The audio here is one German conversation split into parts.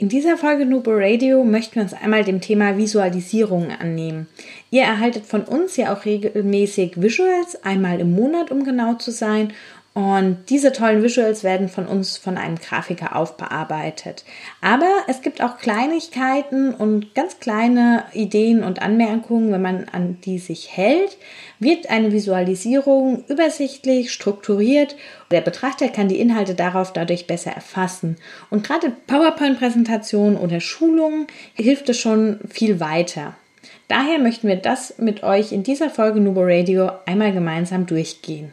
In dieser Folge Nubo Radio möchten wir uns einmal dem Thema Visualisierung annehmen. Ihr erhaltet von uns ja auch regelmäßig Visuals, einmal im Monat, um genau zu sein. Und diese tollen Visuals werden von uns von einem Grafiker aufbearbeitet. Aber es gibt auch Kleinigkeiten und ganz kleine Ideen und Anmerkungen, wenn man an die sich hält, wird eine Visualisierung übersichtlich, strukturiert. Der Betrachter kann die Inhalte darauf dadurch besser erfassen. Und gerade PowerPoint-Präsentationen oder Schulungen hilft es schon viel weiter. Daher möchten wir das mit euch in dieser Folge Nubo Radio einmal gemeinsam durchgehen.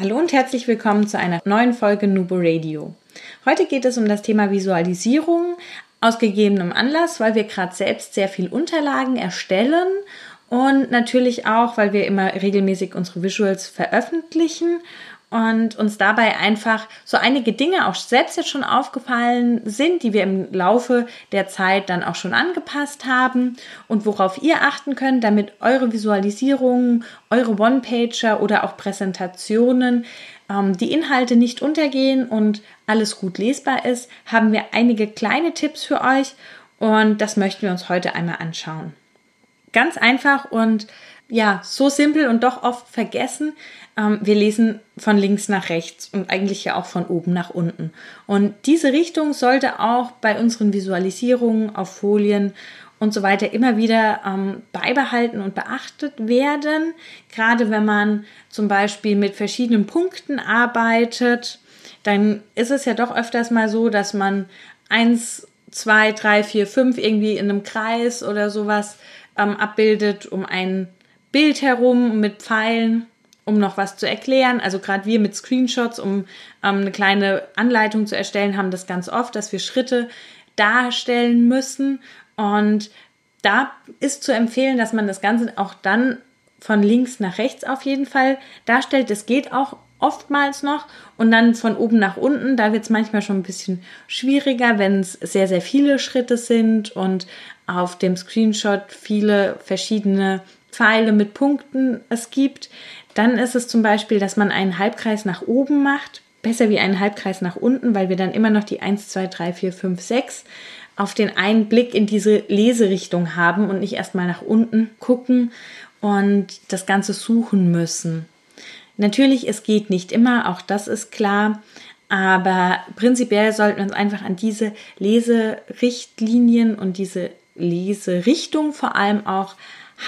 Hallo und herzlich willkommen zu einer neuen Folge Nubo Radio. Heute geht es um das Thema Visualisierung aus gegebenem Anlass, weil wir gerade selbst sehr viel Unterlagen erstellen und natürlich auch, weil wir immer regelmäßig unsere Visuals veröffentlichen und uns dabei einfach so einige Dinge auch selbst jetzt schon aufgefallen sind, die wir im Laufe der Zeit dann auch schon angepasst haben und worauf ihr achten könnt, damit eure Visualisierungen, eure One-Pager oder auch Präsentationen ähm, die Inhalte nicht untergehen und alles gut lesbar ist, haben wir einige kleine Tipps für euch und das möchten wir uns heute einmal anschauen. Ganz einfach und ja, so simpel und doch oft vergessen. Ähm, wir lesen von links nach rechts und eigentlich ja auch von oben nach unten. Und diese Richtung sollte auch bei unseren Visualisierungen auf Folien und so weiter immer wieder ähm, beibehalten und beachtet werden. Gerade wenn man zum Beispiel mit verschiedenen Punkten arbeitet, dann ist es ja doch öfters mal so, dass man eins, zwei, drei, vier, fünf irgendwie in einem Kreis oder sowas ähm, abbildet, um ein Bild herum mit Pfeilen, um noch was zu erklären. Also gerade wir mit Screenshots, um ähm, eine kleine Anleitung zu erstellen, haben das ganz oft, dass wir Schritte darstellen müssen. Und da ist zu empfehlen, dass man das Ganze auch dann von links nach rechts auf jeden Fall darstellt. Das geht auch oftmals noch und dann von oben nach unten. Da wird es manchmal schon ein bisschen schwieriger, wenn es sehr, sehr viele Schritte sind und auf dem Screenshot viele verschiedene Pfeile mit Punkten es gibt. Dann ist es zum Beispiel, dass man einen Halbkreis nach oben macht. Besser wie einen Halbkreis nach unten, weil wir dann immer noch die 1, 2, 3, 4, 5, 6 auf den einen Blick in diese Leserichtung haben und nicht erstmal nach unten gucken und das Ganze suchen müssen. Natürlich, es geht nicht immer, auch das ist klar. Aber prinzipiell sollten wir uns einfach an diese Leserichtlinien und diese Leserichtung vor allem auch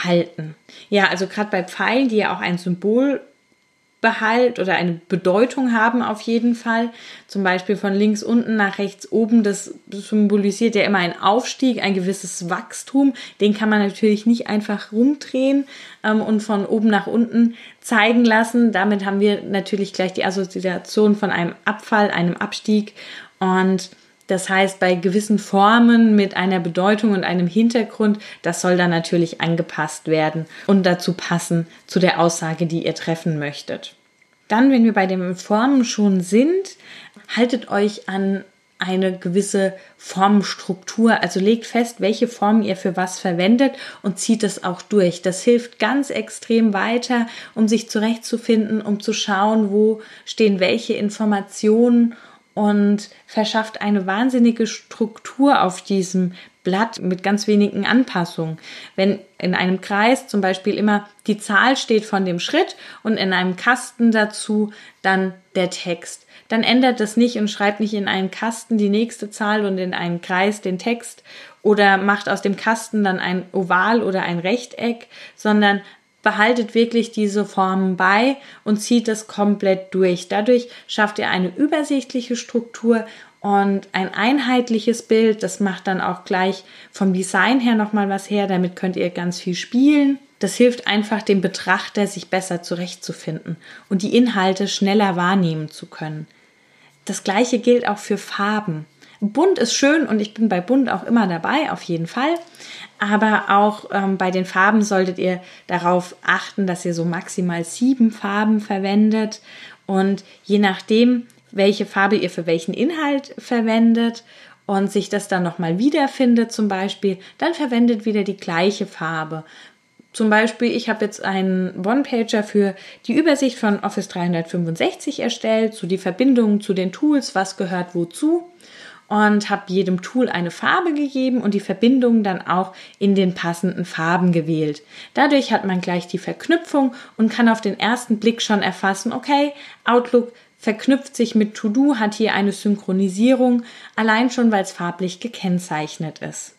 halten. Ja, also gerade bei Pfeilen, die ja auch ein Symbol Behalt oder eine Bedeutung haben auf jeden Fall. Zum Beispiel von links unten nach rechts oben. Das symbolisiert ja immer einen Aufstieg, ein gewisses Wachstum. Den kann man natürlich nicht einfach rumdrehen ähm, und von oben nach unten zeigen lassen. Damit haben wir natürlich gleich die Assoziation von einem Abfall, einem Abstieg und das heißt, bei gewissen Formen mit einer Bedeutung und einem Hintergrund, das soll dann natürlich angepasst werden und dazu passen zu der Aussage, die ihr treffen möchtet. Dann, wenn wir bei den Formen schon sind, haltet euch an eine gewisse Formstruktur. Also legt fest, welche Form ihr für was verwendet und zieht es auch durch. Das hilft ganz extrem weiter, um sich zurechtzufinden, um zu schauen, wo stehen welche Informationen und verschafft eine wahnsinnige Struktur auf diesem Blatt mit ganz wenigen Anpassungen. Wenn in einem Kreis zum Beispiel immer die Zahl steht von dem Schritt und in einem Kasten dazu dann der Text, dann ändert das nicht und schreibt nicht in einen Kasten die nächste Zahl und in einen Kreis den Text oder macht aus dem Kasten dann ein Oval oder ein Rechteck, sondern behaltet wirklich diese Formen bei und zieht es komplett durch. Dadurch schafft ihr eine übersichtliche Struktur und ein einheitliches Bild. Das macht dann auch gleich vom Design her nochmal was her. Damit könnt ihr ganz viel spielen. Das hilft einfach dem Betrachter, sich besser zurechtzufinden und die Inhalte schneller wahrnehmen zu können. Das gleiche gilt auch für Farben. Bunt ist schön und ich bin bei bunt auch immer dabei, auf jeden Fall. Aber auch ähm, bei den Farben solltet ihr darauf achten, dass ihr so maximal sieben Farben verwendet. Und je nachdem, welche Farbe ihr für welchen Inhalt verwendet und sich das dann nochmal wiederfindet zum Beispiel, dann verwendet wieder die gleiche Farbe. Zum Beispiel, ich habe jetzt einen One-Pager für die Übersicht von Office 365 erstellt, so die Verbindungen zu den Tools, was gehört wozu und habe jedem Tool eine Farbe gegeben und die Verbindungen dann auch in den passenden Farben gewählt. Dadurch hat man gleich die Verknüpfung und kann auf den ersten Blick schon erfassen, okay, Outlook verknüpft sich mit To-Do, hat hier eine Synchronisierung, allein schon weil es farblich gekennzeichnet ist.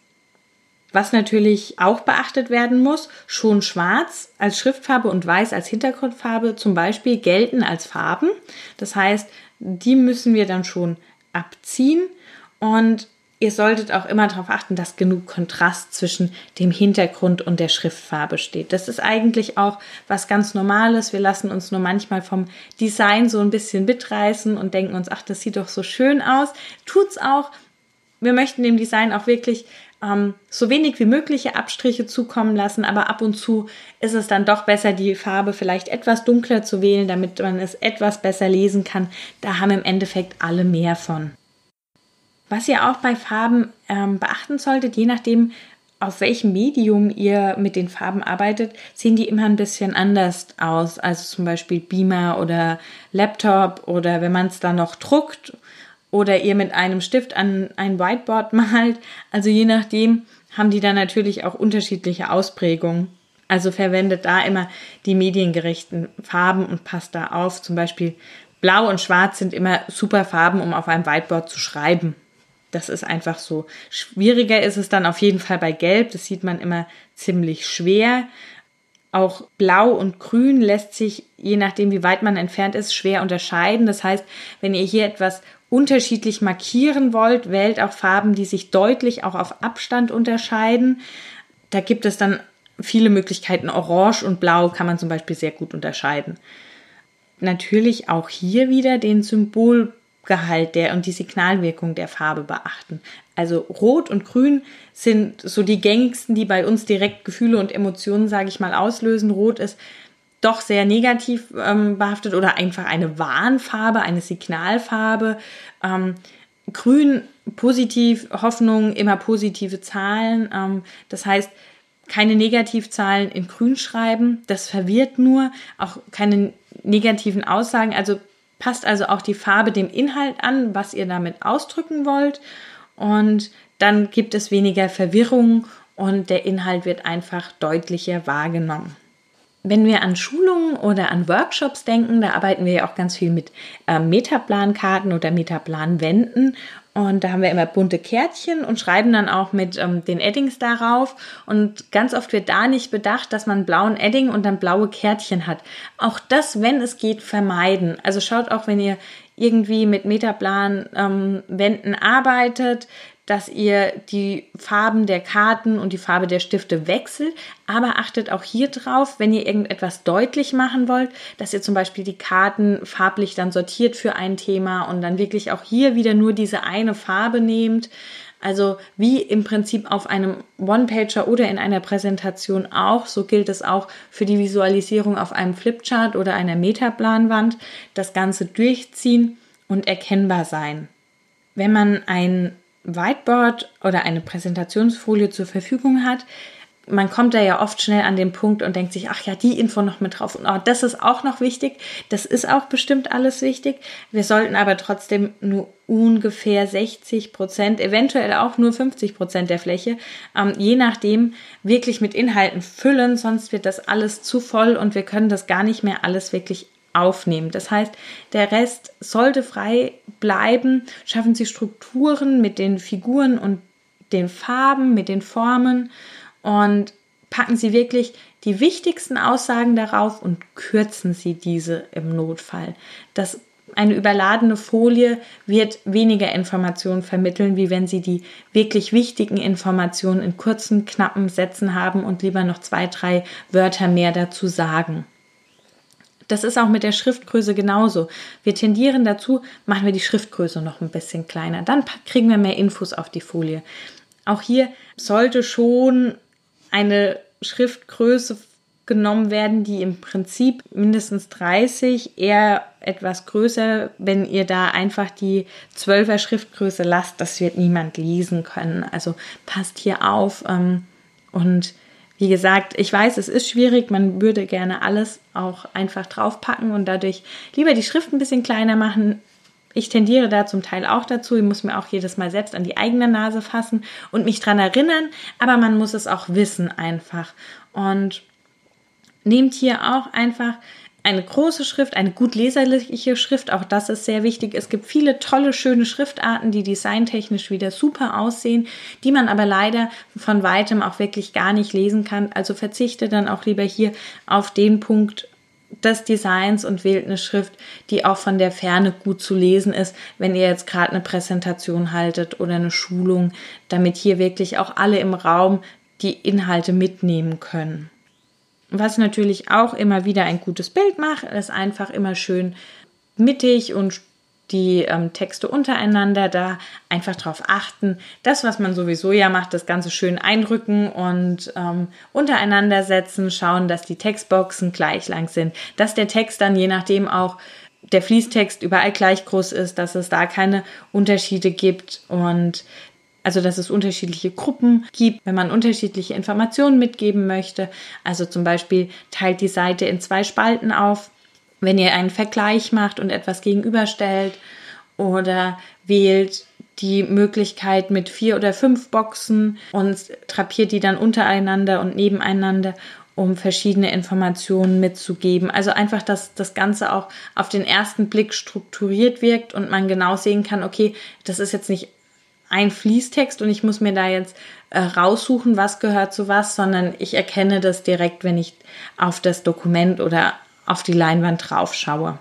Was natürlich auch beachtet werden muss, schon schwarz als Schriftfarbe und weiß als Hintergrundfarbe zum Beispiel gelten als Farben. Das heißt, die müssen wir dann schon abziehen und ihr solltet auch immer darauf achten, dass genug Kontrast zwischen dem Hintergrund und der Schriftfarbe steht. Das ist eigentlich auch was ganz Normales. Wir lassen uns nur manchmal vom Design so ein bisschen mitreißen und denken uns, ach, das sieht doch so schön aus. Tut's auch. Wir möchten dem Design auch wirklich ähm, so wenig wie mögliche Abstriche zukommen lassen, aber ab und zu ist es dann doch besser, die Farbe vielleicht etwas dunkler zu wählen, damit man es etwas besser lesen kann. Da haben im Endeffekt alle mehr von. Was ihr auch bei Farben ähm, beachten solltet, je nachdem, auf welchem Medium ihr mit den Farben arbeitet, sehen die immer ein bisschen anders aus. Also zum Beispiel Beamer oder Laptop oder wenn man es dann noch druckt oder ihr mit einem Stift an ein Whiteboard malt. Also je nachdem haben die dann natürlich auch unterschiedliche Ausprägungen. Also verwendet da immer die mediengerechten Farben und passt da auf. Zum Beispiel Blau und Schwarz sind immer super Farben, um auf einem Whiteboard zu schreiben. Das ist einfach so. Schwieriger ist es dann auf jeden Fall bei Gelb. Das sieht man immer ziemlich schwer. Auch Blau und Grün lässt sich, je nachdem wie weit man entfernt ist, schwer unterscheiden. Das heißt, wenn ihr hier etwas unterschiedlich markieren wollt, wählt auch Farben, die sich deutlich auch auf Abstand unterscheiden. Da gibt es dann viele Möglichkeiten. Orange und Blau kann man zum Beispiel sehr gut unterscheiden. Natürlich auch hier wieder den Symbolgehalt der und die Signalwirkung der Farbe beachten. Also Rot und Grün sind so die gängigsten, die bei uns direkt Gefühle und Emotionen, sage ich mal, auslösen. Rot ist doch sehr negativ ähm, behaftet oder einfach eine Warnfarbe, eine Signalfarbe. Ähm, grün positiv, Hoffnung, immer positive Zahlen. Ähm, das heißt, keine Negativzahlen in grün schreiben. Das verwirrt nur. Auch keine negativen Aussagen. Also passt also auch die Farbe dem Inhalt an, was ihr damit ausdrücken wollt. Und dann gibt es weniger Verwirrung und der Inhalt wird einfach deutlicher wahrgenommen. Wenn wir an Schulungen oder an Workshops denken, da arbeiten wir ja auch ganz viel mit äh, Metaplankarten oder Metaplanwänden. Und da haben wir immer bunte Kärtchen und schreiben dann auch mit ähm, den Eddings darauf. Und ganz oft wird da nicht bedacht, dass man blauen Edding und dann blaue Kärtchen hat. Auch das, wenn es geht, vermeiden. Also schaut auch, wenn ihr irgendwie mit Metaplan ähm, Wänden arbeitet, dass ihr die Farben der Karten und die Farbe der Stifte wechselt, aber achtet auch hier drauf, wenn ihr irgendetwas deutlich machen wollt, dass ihr zum Beispiel die Karten farblich dann sortiert für ein Thema und dann wirklich auch hier wieder nur diese eine Farbe nehmt. Also wie im Prinzip auf einem One-Pager oder in einer Präsentation auch, so gilt es auch für die Visualisierung auf einem Flipchart oder einer Metaplanwand, das Ganze durchziehen und erkennbar sein. Wenn man ein Whiteboard oder eine Präsentationsfolie zur Verfügung hat, man kommt da ja oft schnell an den Punkt und denkt sich, ach ja, die Info noch mit drauf. Und oh, das ist auch noch wichtig. Das ist auch bestimmt alles wichtig. Wir sollten aber trotzdem nur ungefähr 60 Prozent, eventuell auch nur 50 Prozent der Fläche, ähm, je nachdem, wirklich mit Inhalten füllen. Sonst wird das alles zu voll und wir können das gar nicht mehr alles wirklich aufnehmen. Das heißt, der Rest sollte frei bleiben. Schaffen Sie Strukturen mit den Figuren und den Farben, mit den Formen und packen Sie wirklich die wichtigsten Aussagen darauf und kürzen Sie diese im Notfall. Das eine überladene Folie wird weniger Informationen vermitteln, wie wenn Sie die wirklich wichtigen Informationen in kurzen, knappen Sätzen haben und lieber noch zwei, drei Wörter mehr dazu sagen. Das ist auch mit der Schriftgröße genauso. Wir tendieren dazu, machen wir die Schriftgröße noch ein bisschen kleiner. Dann kriegen wir mehr Infos auf die Folie. Auch hier sollte schon eine Schriftgröße genommen werden, die im Prinzip mindestens 30, eher etwas größer, wenn ihr da einfach die 12er Schriftgröße lasst, das wird niemand lesen können. Also passt hier auf. Ähm, und wie gesagt, ich weiß, es ist schwierig, man würde gerne alles auch einfach draufpacken und dadurch lieber die Schrift ein bisschen kleiner machen. Ich tendiere da zum Teil auch dazu. Ich muss mir auch jedes Mal selbst an die eigene Nase fassen und mich dran erinnern, aber man muss es auch wissen einfach. Und nehmt hier auch einfach eine große Schrift, eine gut leserliche Schrift, auch das ist sehr wichtig. Es gibt viele tolle, schöne Schriftarten, die designtechnisch wieder super aussehen, die man aber leider von weitem auch wirklich gar nicht lesen kann. Also verzichte dann auch lieber hier auf den Punkt des Designs und wählt eine Schrift, die auch von der Ferne gut zu lesen ist, wenn ihr jetzt gerade eine Präsentation haltet oder eine Schulung, damit hier wirklich auch alle im Raum die Inhalte mitnehmen können. Was natürlich auch immer wieder ein gutes Bild macht, ist einfach immer schön mittig und die ähm, Texte untereinander da einfach darauf achten. Das, was man sowieso ja macht, das Ganze schön einrücken und ähm, untereinander setzen, schauen, dass die Textboxen gleich lang sind, dass der Text dann je nachdem auch der Fließtext überall gleich groß ist, dass es da keine Unterschiede gibt und also, dass es unterschiedliche Gruppen gibt, wenn man unterschiedliche Informationen mitgeben möchte. Also zum Beispiel teilt die Seite in zwei Spalten auf, wenn ihr einen Vergleich macht und etwas gegenüberstellt. Oder wählt die Möglichkeit mit vier oder fünf Boxen und drapiert die dann untereinander und nebeneinander um verschiedene Informationen mitzugeben. Also einfach, dass das Ganze auch auf den ersten Blick strukturiert wirkt und man genau sehen kann, okay, das ist jetzt nicht ein Fließtext und ich muss mir da jetzt äh, raussuchen, was gehört zu was, sondern ich erkenne das direkt, wenn ich auf das Dokument oder auf die Leinwand drauf schaue.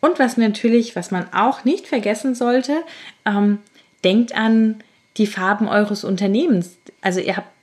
Und was natürlich, was man auch nicht vergessen sollte, ähm, denkt an die Farben eures Unternehmens. Also ihr habt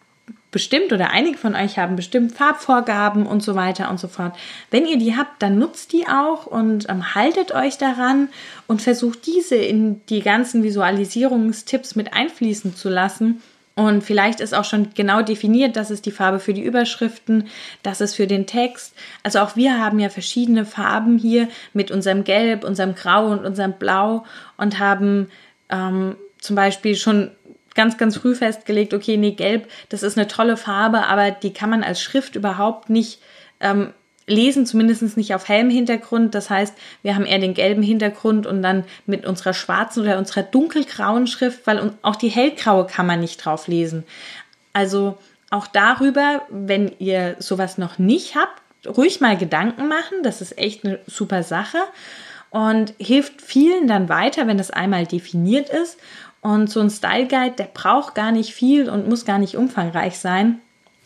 bestimmt oder einige von euch haben bestimmt Farbvorgaben und so weiter und so fort. Wenn ihr die habt, dann nutzt die auch und ähm, haltet euch daran und versucht diese in die ganzen Visualisierungstipps mit einfließen zu lassen. Und vielleicht ist auch schon genau definiert, das ist die Farbe für die Überschriften, das ist für den Text. Also auch wir haben ja verschiedene Farben hier mit unserem Gelb, unserem Grau und unserem Blau und haben ähm, zum Beispiel schon ganz, ganz früh festgelegt, okay, nee, gelb, das ist eine tolle Farbe, aber die kann man als Schrift überhaupt nicht ähm, lesen, zumindest nicht auf hellem Hintergrund. Das heißt, wir haben eher den gelben Hintergrund und dann mit unserer schwarzen oder unserer dunkelgrauen Schrift, weil auch die hellgraue kann man nicht drauf lesen. Also auch darüber, wenn ihr sowas noch nicht habt, ruhig mal Gedanken machen. Das ist echt eine super Sache und hilft vielen dann weiter, wenn das einmal definiert ist. Und so ein Style Guide, der braucht gar nicht viel und muss gar nicht umfangreich sein.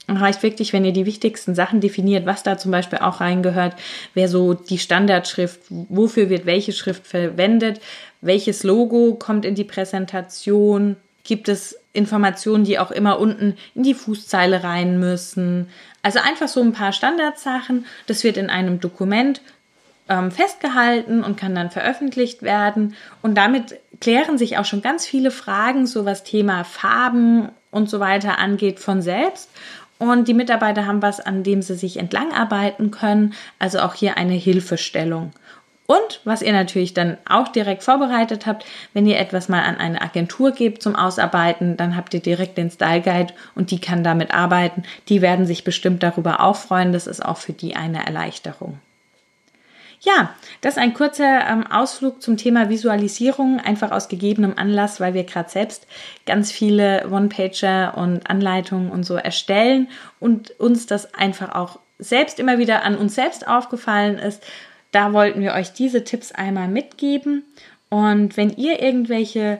Reicht wirklich, wenn ihr die wichtigsten Sachen definiert, was da zum Beispiel auch reingehört, wer so die Standardschrift, wofür wird welche Schrift verwendet, welches Logo kommt in die Präsentation, gibt es Informationen, die auch immer unten in die Fußzeile rein müssen. Also einfach so ein paar Standardsachen. Das wird in einem Dokument ähm, festgehalten und kann dann veröffentlicht werden. Und damit klären sich auch schon ganz viele Fragen, so was Thema Farben und so weiter angeht, von selbst. Und die Mitarbeiter haben was, an dem sie sich entlangarbeiten können. Also auch hier eine Hilfestellung. Und was ihr natürlich dann auch direkt vorbereitet habt, wenn ihr etwas mal an eine Agentur gebt zum Ausarbeiten, dann habt ihr direkt den Style Guide und die kann damit arbeiten. Die werden sich bestimmt darüber auch freuen. Das ist auch für die eine Erleichterung. Ja, das ist ein kurzer ähm, Ausflug zum Thema Visualisierung, einfach aus gegebenem Anlass, weil wir gerade selbst ganz viele One-Pager und Anleitungen und so erstellen und uns das einfach auch selbst immer wieder an uns selbst aufgefallen ist. Da wollten wir euch diese Tipps einmal mitgeben. Und wenn ihr irgendwelche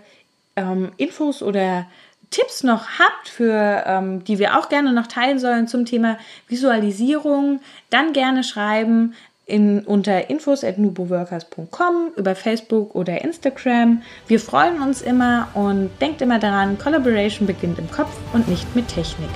ähm, Infos oder Tipps noch habt, für, ähm, die wir auch gerne noch teilen sollen zum Thema Visualisierung, dann gerne schreiben in, unter infos at nuboworkers.com, über Facebook oder Instagram. Wir freuen uns immer und denkt immer daran, Collaboration beginnt im Kopf und nicht mit Technik.